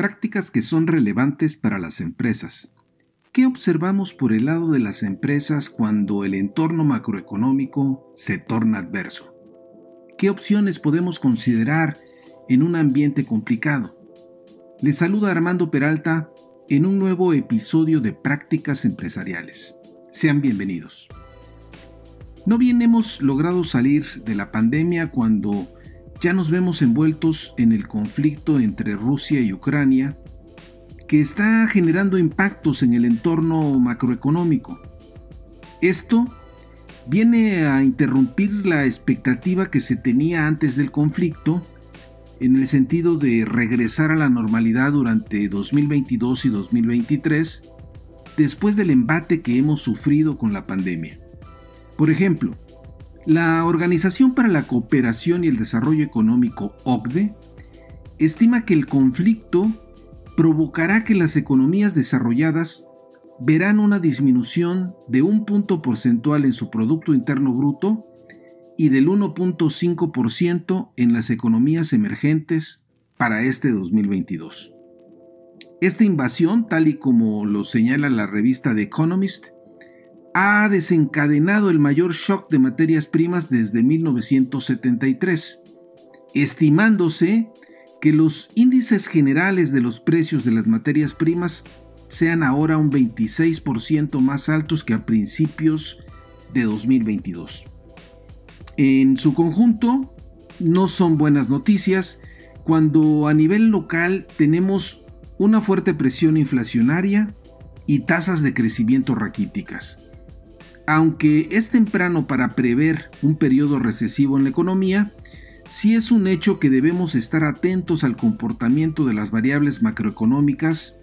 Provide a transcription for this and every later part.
prácticas que son relevantes para las empresas. ¿Qué observamos por el lado de las empresas cuando el entorno macroeconómico se torna adverso? ¿Qué opciones podemos considerar en un ambiente complicado? Les saluda Armando Peralta en un nuevo episodio de Prácticas Empresariales. Sean bienvenidos. No bien hemos logrado salir de la pandemia cuando ya nos vemos envueltos en el conflicto entre Rusia y Ucrania, que está generando impactos en el entorno macroeconómico. Esto viene a interrumpir la expectativa que se tenía antes del conflicto en el sentido de regresar a la normalidad durante 2022 y 2023 después del embate que hemos sufrido con la pandemia. Por ejemplo, la Organización para la Cooperación y el Desarrollo Económico, OCDE, estima que el conflicto provocará que las economías desarrolladas verán una disminución de un punto porcentual en su Producto Interno Bruto y del 1.5% en las economías emergentes para este 2022. Esta invasión, tal y como lo señala la revista The Economist, ha desencadenado el mayor shock de materias primas desde 1973, estimándose que los índices generales de los precios de las materias primas sean ahora un 26% más altos que a principios de 2022. En su conjunto, no son buenas noticias cuando a nivel local tenemos una fuerte presión inflacionaria y tasas de crecimiento raquíticas. Aunque es temprano para prever un periodo recesivo en la economía, sí es un hecho que debemos estar atentos al comportamiento de las variables macroeconómicas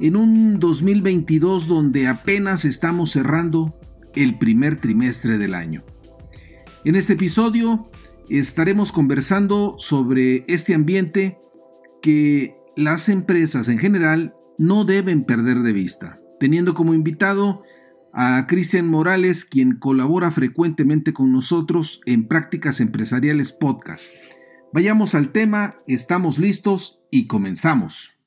en un 2022 donde apenas estamos cerrando el primer trimestre del año. En este episodio estaremos conversando sobre este ambiente que las empresas en general no deben perder de vista, teniendo como invitado a Cristian Morales, quien colabora frecuentemente con nosotros en Prácticas Empresariales Podcast. Vayamos al tema, estamos listos y comenzamos.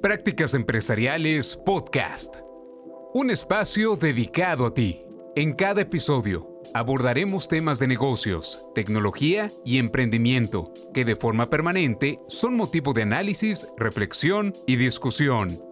Prácticas Empresariales Podcast. Un espacio dedicado a ti. En cada episodio abordaremos temas de negocios, tecnología y emprendimiento que de forma permanente son motivo de análisis, reflexión y discusión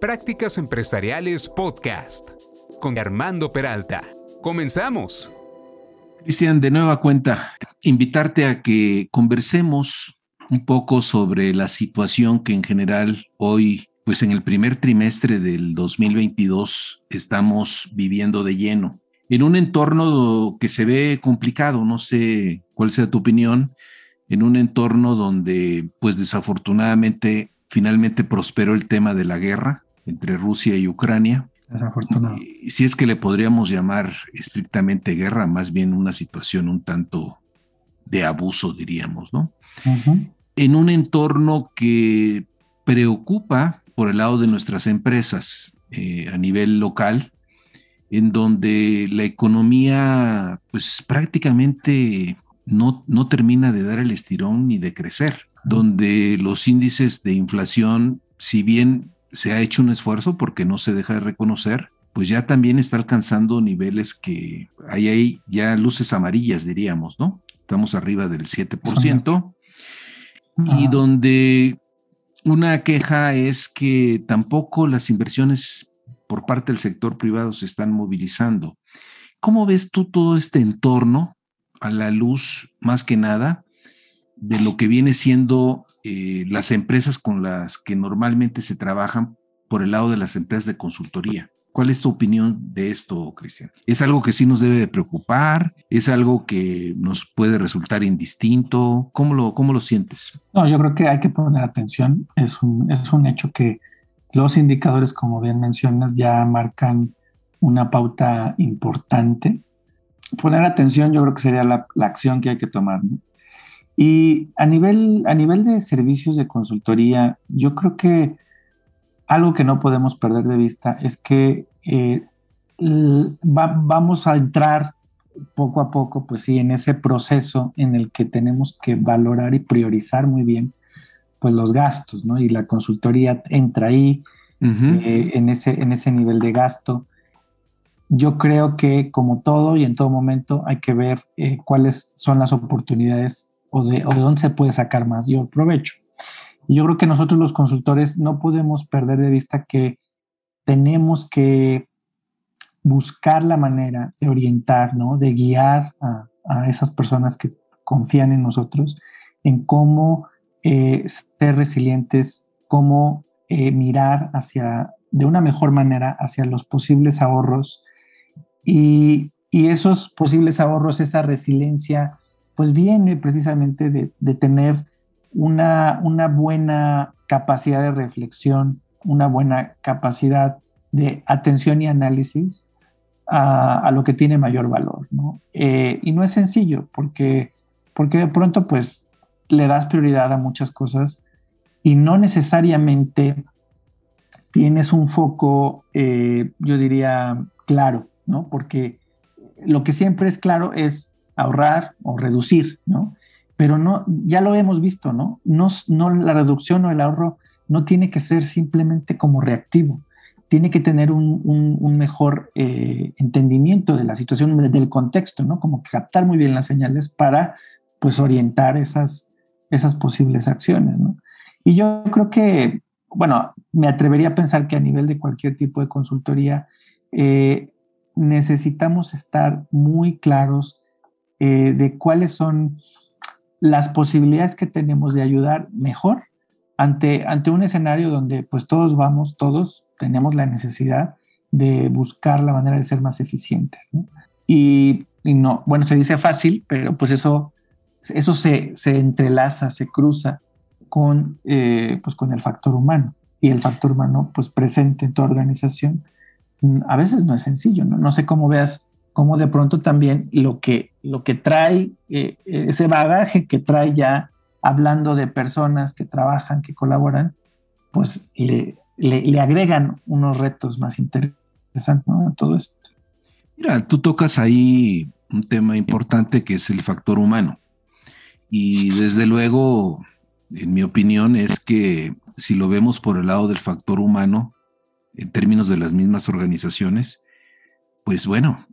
Prácticas Empresariales Podcast con Armando Peralta. Comenzamos. Cristian, de nueva cuenta, invitarte a que conversemos un poco sobre la situación que en general hoy, pues en el primer trimestre del 2022, estamos viviendo de lleno. En un entorno que se ve complicado, no sé cuál sea tu opinión, en un entorno donde, pues desafortunadamente, finalmente prosperó el tema de la guerra, entre Rusia y Ucrania. Desafortunado. Si es que le podríamos llamar estrictamente guerra, más bien una situación un tanto de abuso, diríamos, ¿no? En un entorno que preocupa por el lado de nuestras empresas eh, a nivel local, en donde la economía, pues prácticamente no, no termina de dar el estirón ni de crecer, donde los índices de inflación, si bien se ha hecho un esfuerzo porque no se deja de reconocer, pues ya también está alcanzando niveles que hay ahí ya luces amarillas, diríamos, ¿no? Estamos arriba del 7%. Y donde una queja es que tampoco las inversiones por parte del sector privado se están movilizando. ¿Cómo ves tú todo este entorno a la luz, más que nada, de lo que viene siendo eh, las empresas con las que normalmente se trabajan por el lado de las empresas de consultoría. ¿Cuál es tu opinión de esto, Cristian? ¿Es algo que sí nos debe de preocupar? ¿Es algo que nos puede resultar indistinto? ¿Cómo lo, cómo lo sientes? No, yo creo que hay que poner atención. Es un, es un hecho que los indicadores, como bien mencionas, ya marcan una pauta importante. Poner atención yo creo que sería la, la acción que hay que tomar. Y a nivel, a nivel de servicios de consultoría, yo creo que algo que no podemos perder de vista es que eh, vamos a entrar poco a poco, pues sí, en ese proceso en el que tenemos que valorar y priorizar muy bien, pues los gastos, ¿no? Y la consultoría entra ahí, eh, en, ese, en ese nivel de gasto. Yo creo que como todo y en todo momento hay que ver eh, cuáles son las oportunidades o de, o de dónde se puede sacar más yo provecho. Y yo creo que nosotros los consultores no podemos perder de vista que tenemos que buscar la manera de orientar, ¿no? de guiar a, esas personas que confían en nosotros en cómo eh, ser resilientes, cómo eh, mirar hacia, de una mejor manera hacia los posibles ahorros y, esos posibles ahorros, esa resiliencia, pues viene precisamente de, tener una, una buena capacidad de reflexión, una buena capacidad de atención y análisis a, lo que tiene mayor valor. ¿no? Eh, y no es sencillo porque, porque de pronto pues le das prioridad a muchas cosas y no necesariamente tienes un foco, eh, yo diría, claro, ¿no? Porque lo que siempre es claro es ahorrar o reducir, ¿no? pero no, ya lo hemos visto, ¿no? No, no la reducción o el ahorro no tiene que ser simplemente como reactivo, tiene que tener un, mejor eh, entendimiento de la situación, del contexto, ¿no? Como captar muy bien las señales para, pues, orientar esas, esas posibles acciones, ¿no? Y yo creo que, bueno, me atrevería a pensar que a nivel de cualquier tipo de consultoría, eh, necesitamos estar muy claros eh, de cuáles son las posibilidades que tenemos de ayudar mejor ante, ante un escenario donde pues todos vamos, todos tenemos la necesidad de buscar la manera de ser más eficientes. Y, no, bueno, se dice fácil, pero pues eso, eso se, se entrelaza, se cruza con, eh, pues con el factor humano. Y el factor humano pues presente en tu organización mm, a veces no es sencillo, ¿no? No sé cómo veas como de pronto también lo que, lo que trae, eh, ese bagaje que trae ya hablando de personas que trabajan, que colaboran, pues le, le, agregan unos retos más interesantes ¿no? a todo esto. Mira, tú tocas ahí un tema importante que es el factor humano. Y desde luego, en mi opinión, es que si lo vemos por el lado del factor humano, en términos de las mismas organizaciones, pues bueno,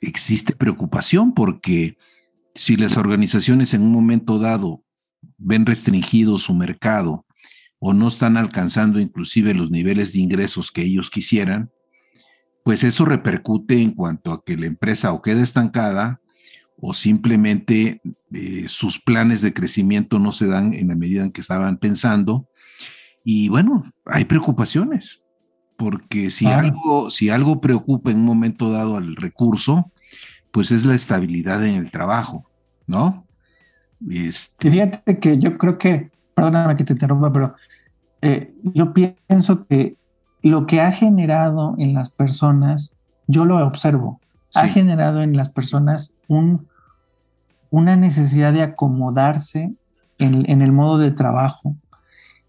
existe preocupación porque si las organizaciones en un momento dado ven restringido su mercado o no están alcanzando inclusive los niveles de ingresos que ellos quisieran, pues eso repercute en cuanto a que la empresa o queda estancada o simplemente eh, sus planes de crecimiento no se dan en la medida en que estaban pensando. Y bueno, hay preocupaciones porque si, algo, si algo preocupa en un momento dado al recurso, pues es la estabilidad en el trabajo, ¿no? Este... Fíjate que yo creo que, perdóname que te interrumpa, pero eh, yo pienso que lo que ha generado en las personas, yo lo observo, ha generado en las personas un, una necesidad de acomodarse en, en el modo de trabajo.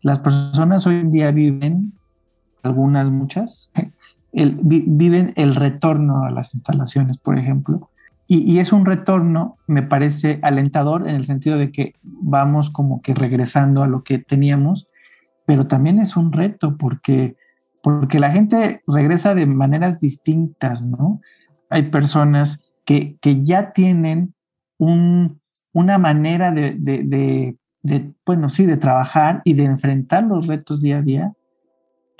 Las personas hoy en día viven algunas, muchas, viven el retorno a las instalaciones, por ejemplo. Y, es un retorno, me parece alentador en el sentido de que vamos como que regresando a lo que teníamos, pero también es un reto porque, porque la gente regresa de maneras distintas, ¿no? Hay personas que, que ya tienen un, una manera de, de, de, bueno, sí, de trabajar y de enfrentar los retos día a día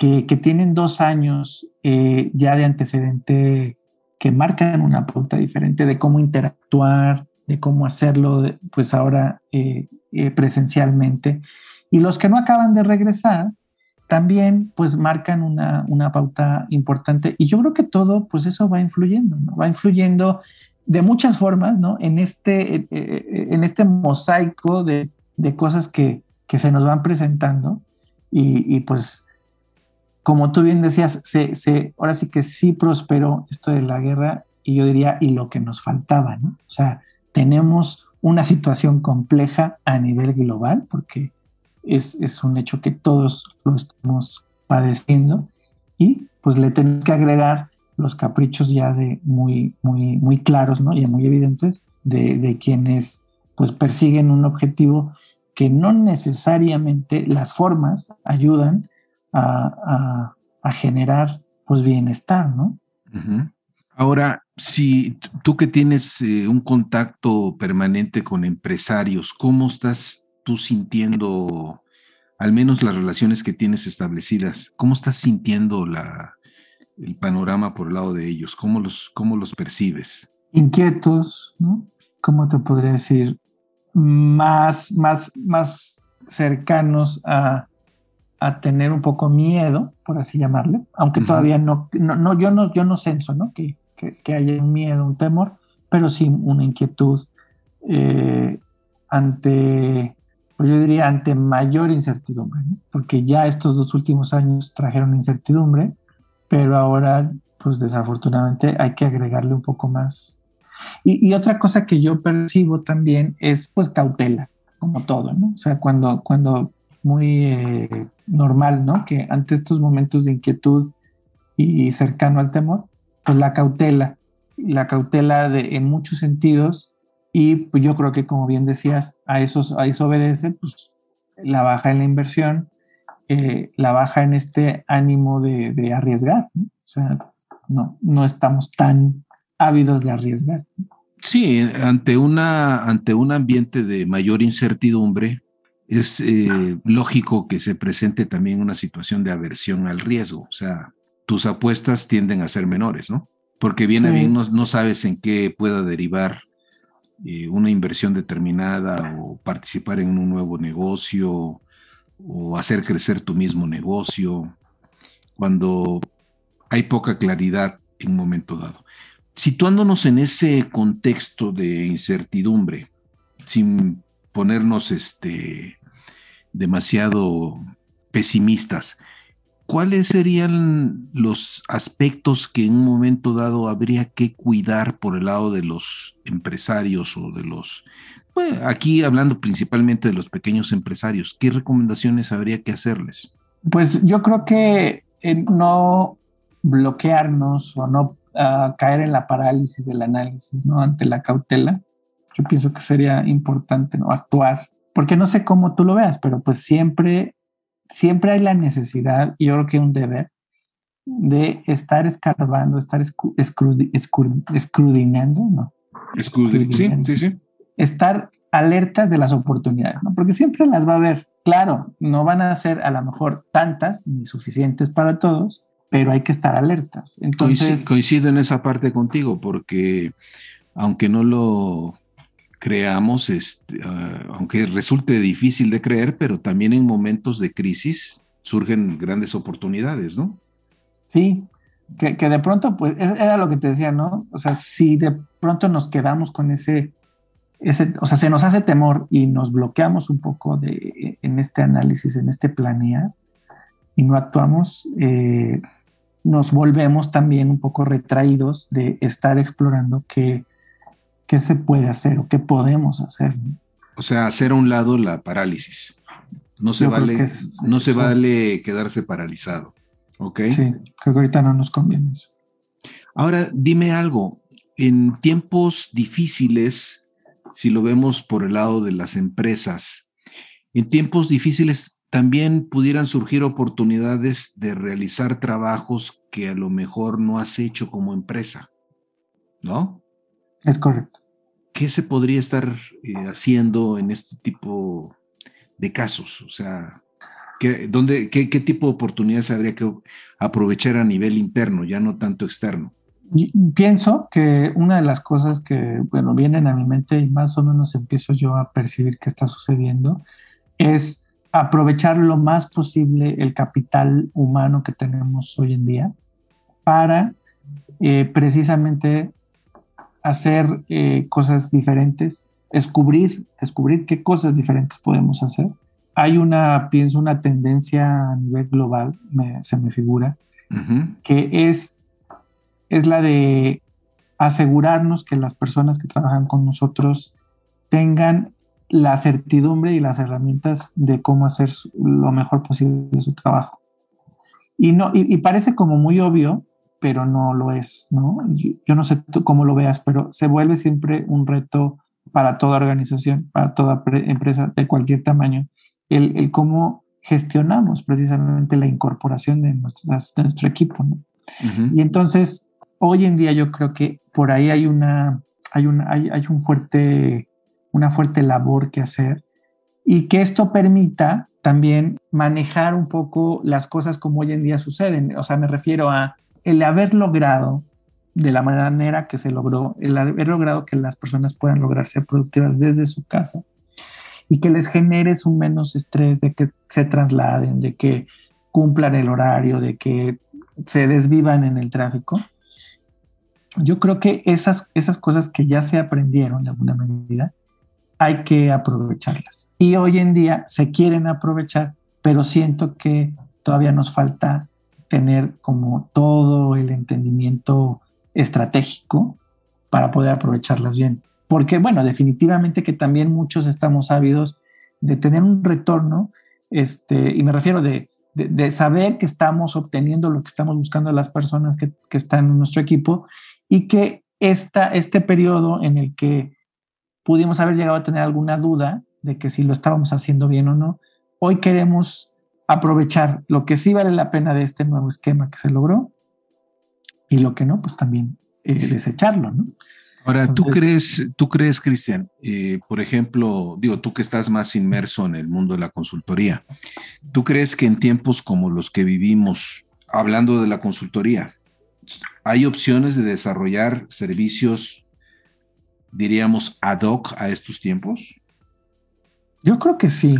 que, tienen dos años eh, ya de antecedente que marcan una pauta diferente de cómo interactuar, de cómo hacerlo, pues ahora eh, eh, presencialmente. Y los que no acaban de regresar, también pues marcan una, una, pauta importante y yo creo que todo pues eso va influyendo, ¿no? va influyendo de muchas formas, ¿no? En este, eh, eh, en este mosaico de, de cosas que, que, se nos van presentando y, y, pues como tú bien decías, se, se, ahora sí que sí prosperó esto de la guerra y yo diría y lo que nos faltaba, ¿no? O sea, tenemos una situación compleja a nivel global porque es, un hecho que todos lo estamos padeciendo y pues le tenemos que agregar los caprichos ya de muy, muy, muy claros, ¿no? Ya muy evidentes de, quienes pues persiguen un objetivo que no necesariamente las formas ayudan a, generar pues bienestar, ¿no? Ahora, si tú que tienes eh, un contacto permanente con empresarios, ¿cómo estás tú sintiendo, al menos las relaciones que tienes establecidas, cómo estás sintiendo la, el panorama por el lado de ellos? ¿Cómo los, cómo los percibes? Inquietos, ¿no? ¿Cómo te podría decir? Más, más, más cercanos a, a tener un poco miedo, por así llamarle, aunque todavía no, no, yo no, yo no censo, ¿no? Que, que, haya un miedo, un temor, pero sí una inquietud eh, ante pues yo diría ante mayor incertidumbre, porque ya estos dos últimos años trajeron incertidumbre, pero ahora, pues desafortunadamente hay que agregarle un poco más. Y, otra cosa que yo percibo también es pues cautela, como todo, ¿no? O sea, cuando, cuando muy eh, normal, ¿no? Que ante estos momentos de inquietud y cercano al temor, pues la cautela, la cautela de, en muchos sentidos y pues yo creo que, como bien decías, a, esos, a eso obedece pues, la baja en la inversión, eh, la baja en este ánimo de, arriesgar. ¿no? O sea, no, no estamos tan ávidos de arriesgar. Sí, ante, una, ante un ambiente de mayor incertidumbre, es eh, lógico que se presente también una situación de aversión al riesgo. O sea, tus apuestas tienden a ser menores, ¿no? Porque bien bien no, no, sabes en qué pueda derivar eh, una inversión determinada o participar en un nuevo negocio o hacer crecer tu mismo negocio, cuando hay poca claridad en un momento dado. Situándonos en ese contexto de incertidumbre, sin ponernos este, demasiado pesimistas, ¿cuáles serían los aspectos que en un momento dado habría que cuidar por el lado de los empresarios o de los, pues, aquí hablando principalmente de los pequeños empresarios, ¿qué recomendaciones habría que hacerles? Pues yo creo que eh, no bloquearnos o no ah, caer en la parálisis del análisis, ¿no? Ante la cautela. Yo pienso que sería importante, ¿no? Actuar, porque no sé cómo tú lo veas, pero pues siempre siempre hay la necesidad, y yo creo que un deber, de estar escarbando, estar escrudinando, ¿no? sí, sí, sí. Estar alertas de las oportunidades, ¿no? Porque siempre las va a haber. Claro, no van a ser a lo mejor tantas ni suficientes para todos, pero hay que estar alertas. Entonces, coincido en esa parte contigo, porque aunque no lo creamos, este, ah, aunque resulte difícil de creer, pero también en momentos de crisis surgen grandes oportunidades, ¿no? Sí, que, de pronto, pues, era lo que te decía, ¿no? O sea, si de pronto nos quedamos con ese, ese, o sea, se nos hace temor y nos bloqueamos un poco de, en este análisis, en este planear, y no actuamos, eh, nos volvemos también un poco retraídos de estar explorando qué, qué se puede hacer o qué podemos hacer. O sea, hacer a un lado la parálisis. No se vale, no se vale quedarse paralizado. ¿Ok? Sí, creo que ahorita no nos conviene eso. Ahora, dime algo. En tiempos difíciles, si lo vemos por el lado de las empresas, en tiempos difíciles también pudieran surgir oportunidades de realizar trabajos que a lo mejor no has hecho como empresa, ¿no? Es correcto. ¿Qué se podría estar eh, haciendo en este tipo de casos? O sea, ¿qué, dónde, qué, tipo de oportunidades habría que aprovechar a nivel interno, ya no tanto externo? Pienso que una de las cosas que, bueno, vienen a mi mente y más o menos empiezo yo a percibir que está sucediendo es aprovechar lo más posible el capital humano que tenemos hoy en día para eh, precisamente hacer eh, cosas diferentes, descubrir, descubrir qué cosas diferentes podemos hacer. Hay una, pienso, una tendencia a nivel global, se me figura, que es, es la de asegurarnos que las personas que trabajan con nosotros tengan la certidumbre y las herramientas de cómo hacer lo mejor posible su trabajo. Y, no, y, parece como muy obvio, pero no lo es, ¿no? Yo, no sé cómo lo veas, pero se vuelve siempre un reto para toda organización, para toda empresa de cualquier tamaño, el, el, cómo gestionamos precisamente la incorporación de, nuestro equipo, ¿no? Y entonces, hoy en día yo creo que por ahí hay una, hay, una, hay, hay un fuerte, una fuerte labor que hacer y que esto permita también manejar un poco las cosas como hoy en día suceden. O sea, me refiero a el haber logrado de la manera que se logró, el haber logrado que las personas puedan lograr ser productivas desde su casa y que les generes un menos estrés de que se trasladen, de que cumplan el horario, de que se desvivan en el tráfico, yo creo que esas, esas cosas que ya se aprendieron de alguna medida, hay que aprovecharlas. Y hoy en día se quieren aprovechar, pero siento que todavía nos falta tener como todo el entendimiento estratégico para poder aprovecharlas bien. Porque, bueno, definitivamente que también muchos estamos ávidos de tener un retorno, este, y me refiero de, de, saber que estamos obteniendo lo que estamos buscando las personas que, que están en nuestro equipo y que esta, este periodo en el que pudimos haber llegado a tener alguna duda de que si lo estábamos haciendo bien o no, hoy queremos aprovechar lo que sí vale la pena de este nuevo esquema que se logró y lo que no, pues también eh, desecharlo, ¿no? Ahora, ¿tú crees, tú crees, Cristian, eh, por ejemplo, digo, tú que estás más inmerso en el mundo de la consultoría, ¿tú crees que en tiempos como los que vivimos, hablando de la consultoría, hay opciones de desarrollar servicios, diríamos, ad hoc a estos tiempos? Yo creo que sí.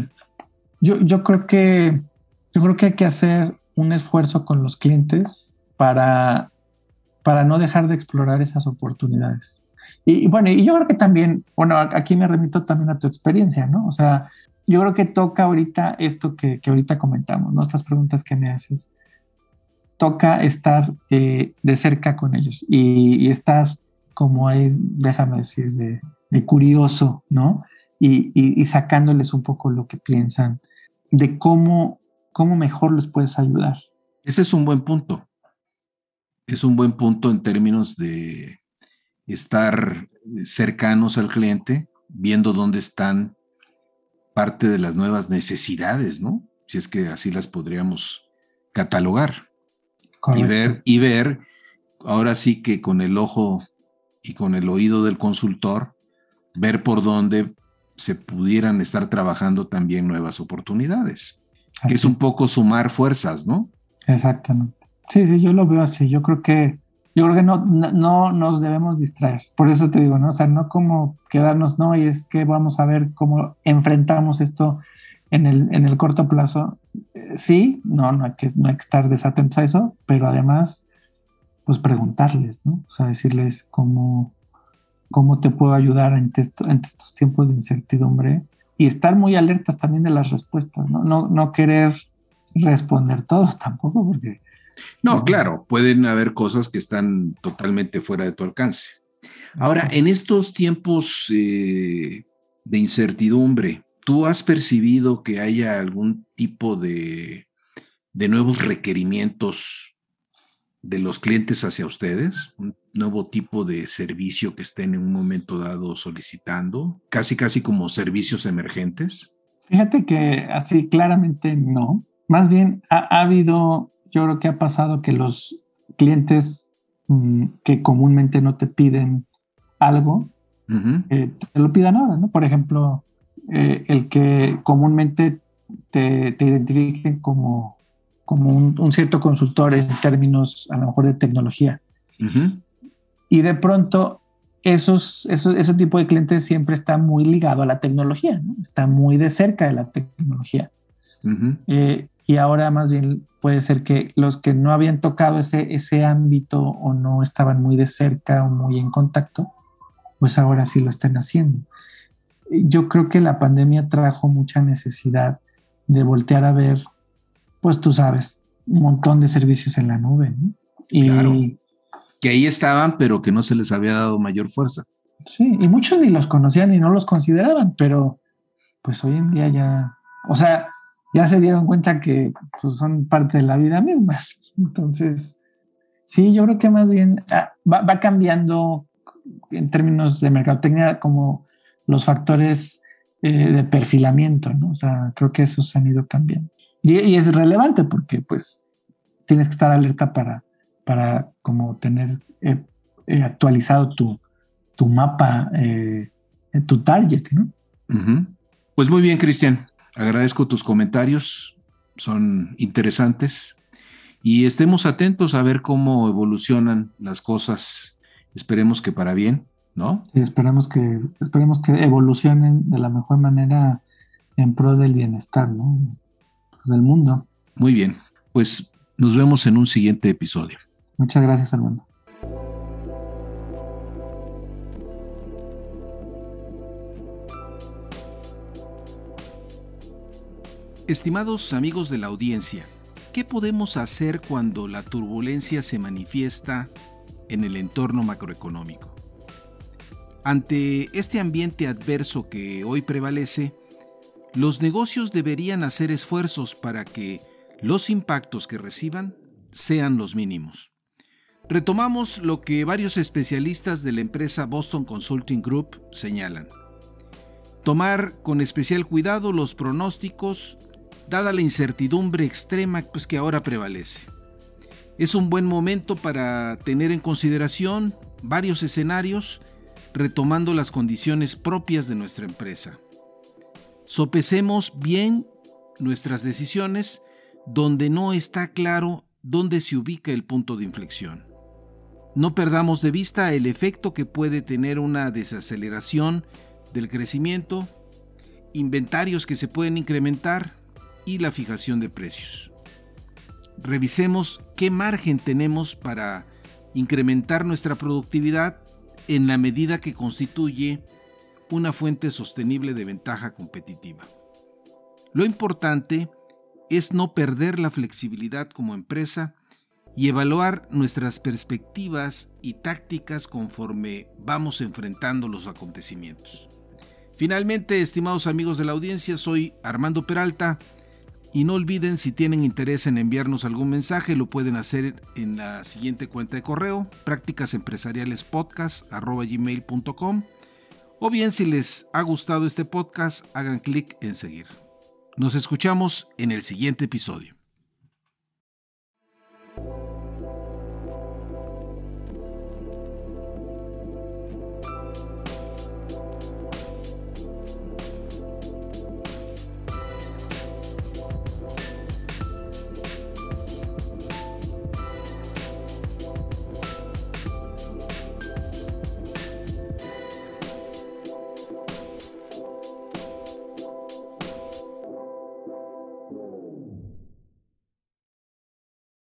Yo, yo creo que yo creo que hay que hacer un esfuerzo con los clientes para, para no dejar de explorar esas oportunidades. Y, bueno, y yo creo que también, bueno, aquí me remito también a tu experiencia, ¿no? O sea, yo creo que toca ahorita esto que, que ahorita comentamos, ¿no? Estas preguntas que me haces toca estar eh, de cerca con ellos y, estar como ahí, déjame decir, de, curioso, ¿no? Y, sacándoles un poco lo que piensan, de cómo, cómo mejor los puedes ayudar. Ese es un buen punto. Es un buen punto en términos de estar cercanos al cliente, viendo dónde están parte de las nuevas necesidades, ¿no? Si es que así las podríamos catalogar y ver, y ver, ahora sí que con el ojo y con el oído del consultor, ver por dónde se pudieran estar trabajando también nuevas oportunidades, que es un poco sumar fuerzas, ¿no? Exactamente. Sí, sí, yo lo veo así. Yo creo que, yo creo que no, no, nos debemos distraer. Por eso te digo, ¿no? O sea, no como quedarnos, no, y es que vamos a ver cómo enfrentamos esto en el, en el corto plazo, sí, no, no hay, que, no hay que estar desatentos a eso, pero además, pues preguntarles, ¿no? O sea, decirles cómo, cómo te puedo ayudar en estos tiempos de incertidumbre y estar muy alertas también de las respuestas, ¿no? No, no querer responder todo tampoco, porque... No, claro, pueden haber cosas que están totalmente fuera de tu alcance. Ahora, en estos tiempos eh, de incertidumbre, ¿Tú has percibido que haya algún tipo de, nuevos requerimientos de los clientes hacia ustedes? ¿Un nuevo tipo de servicio que estén en un momento dado solicitando? Casi, casi como servicios emergentes. Fíjate que así claramente no. Más bien ha, habido, yo creo que ha pasado que los clientes mm, que comúnmente no te piden algo, eh, te lo pidan ahora, ¿no? Por ejemplo, eh, el que comúnmente te, identifiquen como, como un, cierto consultor en términos a lo mejor de tecnología. Y de pronto esos, esos, ese tipo de clientes siempre está muy ligado a la tecnología, está muy de cerca de la tecnología. Eh, y ahora más bien puede ser que los que no habían tocado ese, ese ámbito o no estaban muy de cerca o muy en contacto, pues ahora sí lo están haciendo. Yo creo que la pandemia trajo mucha necesidad de voltear a ver, pues tú sabes, un montón de servicios en la nube. ¿no? Y, claro. Que ahí estaban, pero que no se les había dado mayor fuerza. Sí, y muchos ni los conocían y no los consideraban, pero pues hoy en día ya, o sea, ya se dieron cuenta que pues, son parte de la vida misma. Entonces, sí, yo creo que más bien ah, va, cambiando en términos de mercadotecnia como los factores eh, de perfilamiento, ¿no? O sea, creo que esos han ido cambiando. Y, es relevante porque pues tienes que estar alerta para, para como tener eh, eh, actualizado tu, tu mapa, tu target, ¿no? Pues muy bien, Cristian. Agradezco tus comentarios, son interesantes y estemos atentos a ver cómo evolucionan las cosas. Esperemos que para bien, ¿no? Sí, esperemos que, esperemos que evolucionen de la mejor manera en pro del bienestar, ¿no? Pues del mundo. Muy bien, pues nos vemos en un siguiente episodio. Muchas gracias, Armando. Estimados amigos de la audiencia, ¿qué podemos hacer cuando la turbulencia se manifiesta en el entorno macroeconómico? Ante este ambiente adverso que hoy prevalece, los negocios deberían hacer esfuerzos para que los impactos que reciban sean los mínimos. Retomamos lo que varios especialistas de la empresa Boston Consulting Group señalan. Tomar con especial cuidado los pronósticos dada la incertidumbre extrema pues, que ahora prevalece. Es un buen momento para tener en consideración varios escenarios retomando las condiciones propias de nuestra empresa. Sopesemos bien nuestras decisiones donde no está claro dónde se ubica el punto de inflexión. No perdamos de vista el efecto que puede tener una desaceleración del crecimiento, inventarios que se pueden incrementar, y la fijación de precios. Revisemos qué margen tenemos para incrementar nuestra productividad en la medida que constituye una fuente sostenible de ventaja competitiva. Lo importante es no perder la flexibilidad como empresa y evaluar nuestras perspectivas y tácticas conforme vamos enfrentando los acontecimientos. Finalmente, estimados amigos de la audiencia, soy Armando Peralta y no olviden, si tienen interés en enviarnos algún mensaje, lo pueden hacer en la siguiente cuenta de correo, prácticasempresarialespodcast.com o bien si les ha gustado este podcast, hagan clic en seguir. Nos escuchamos en el siguiente episodio.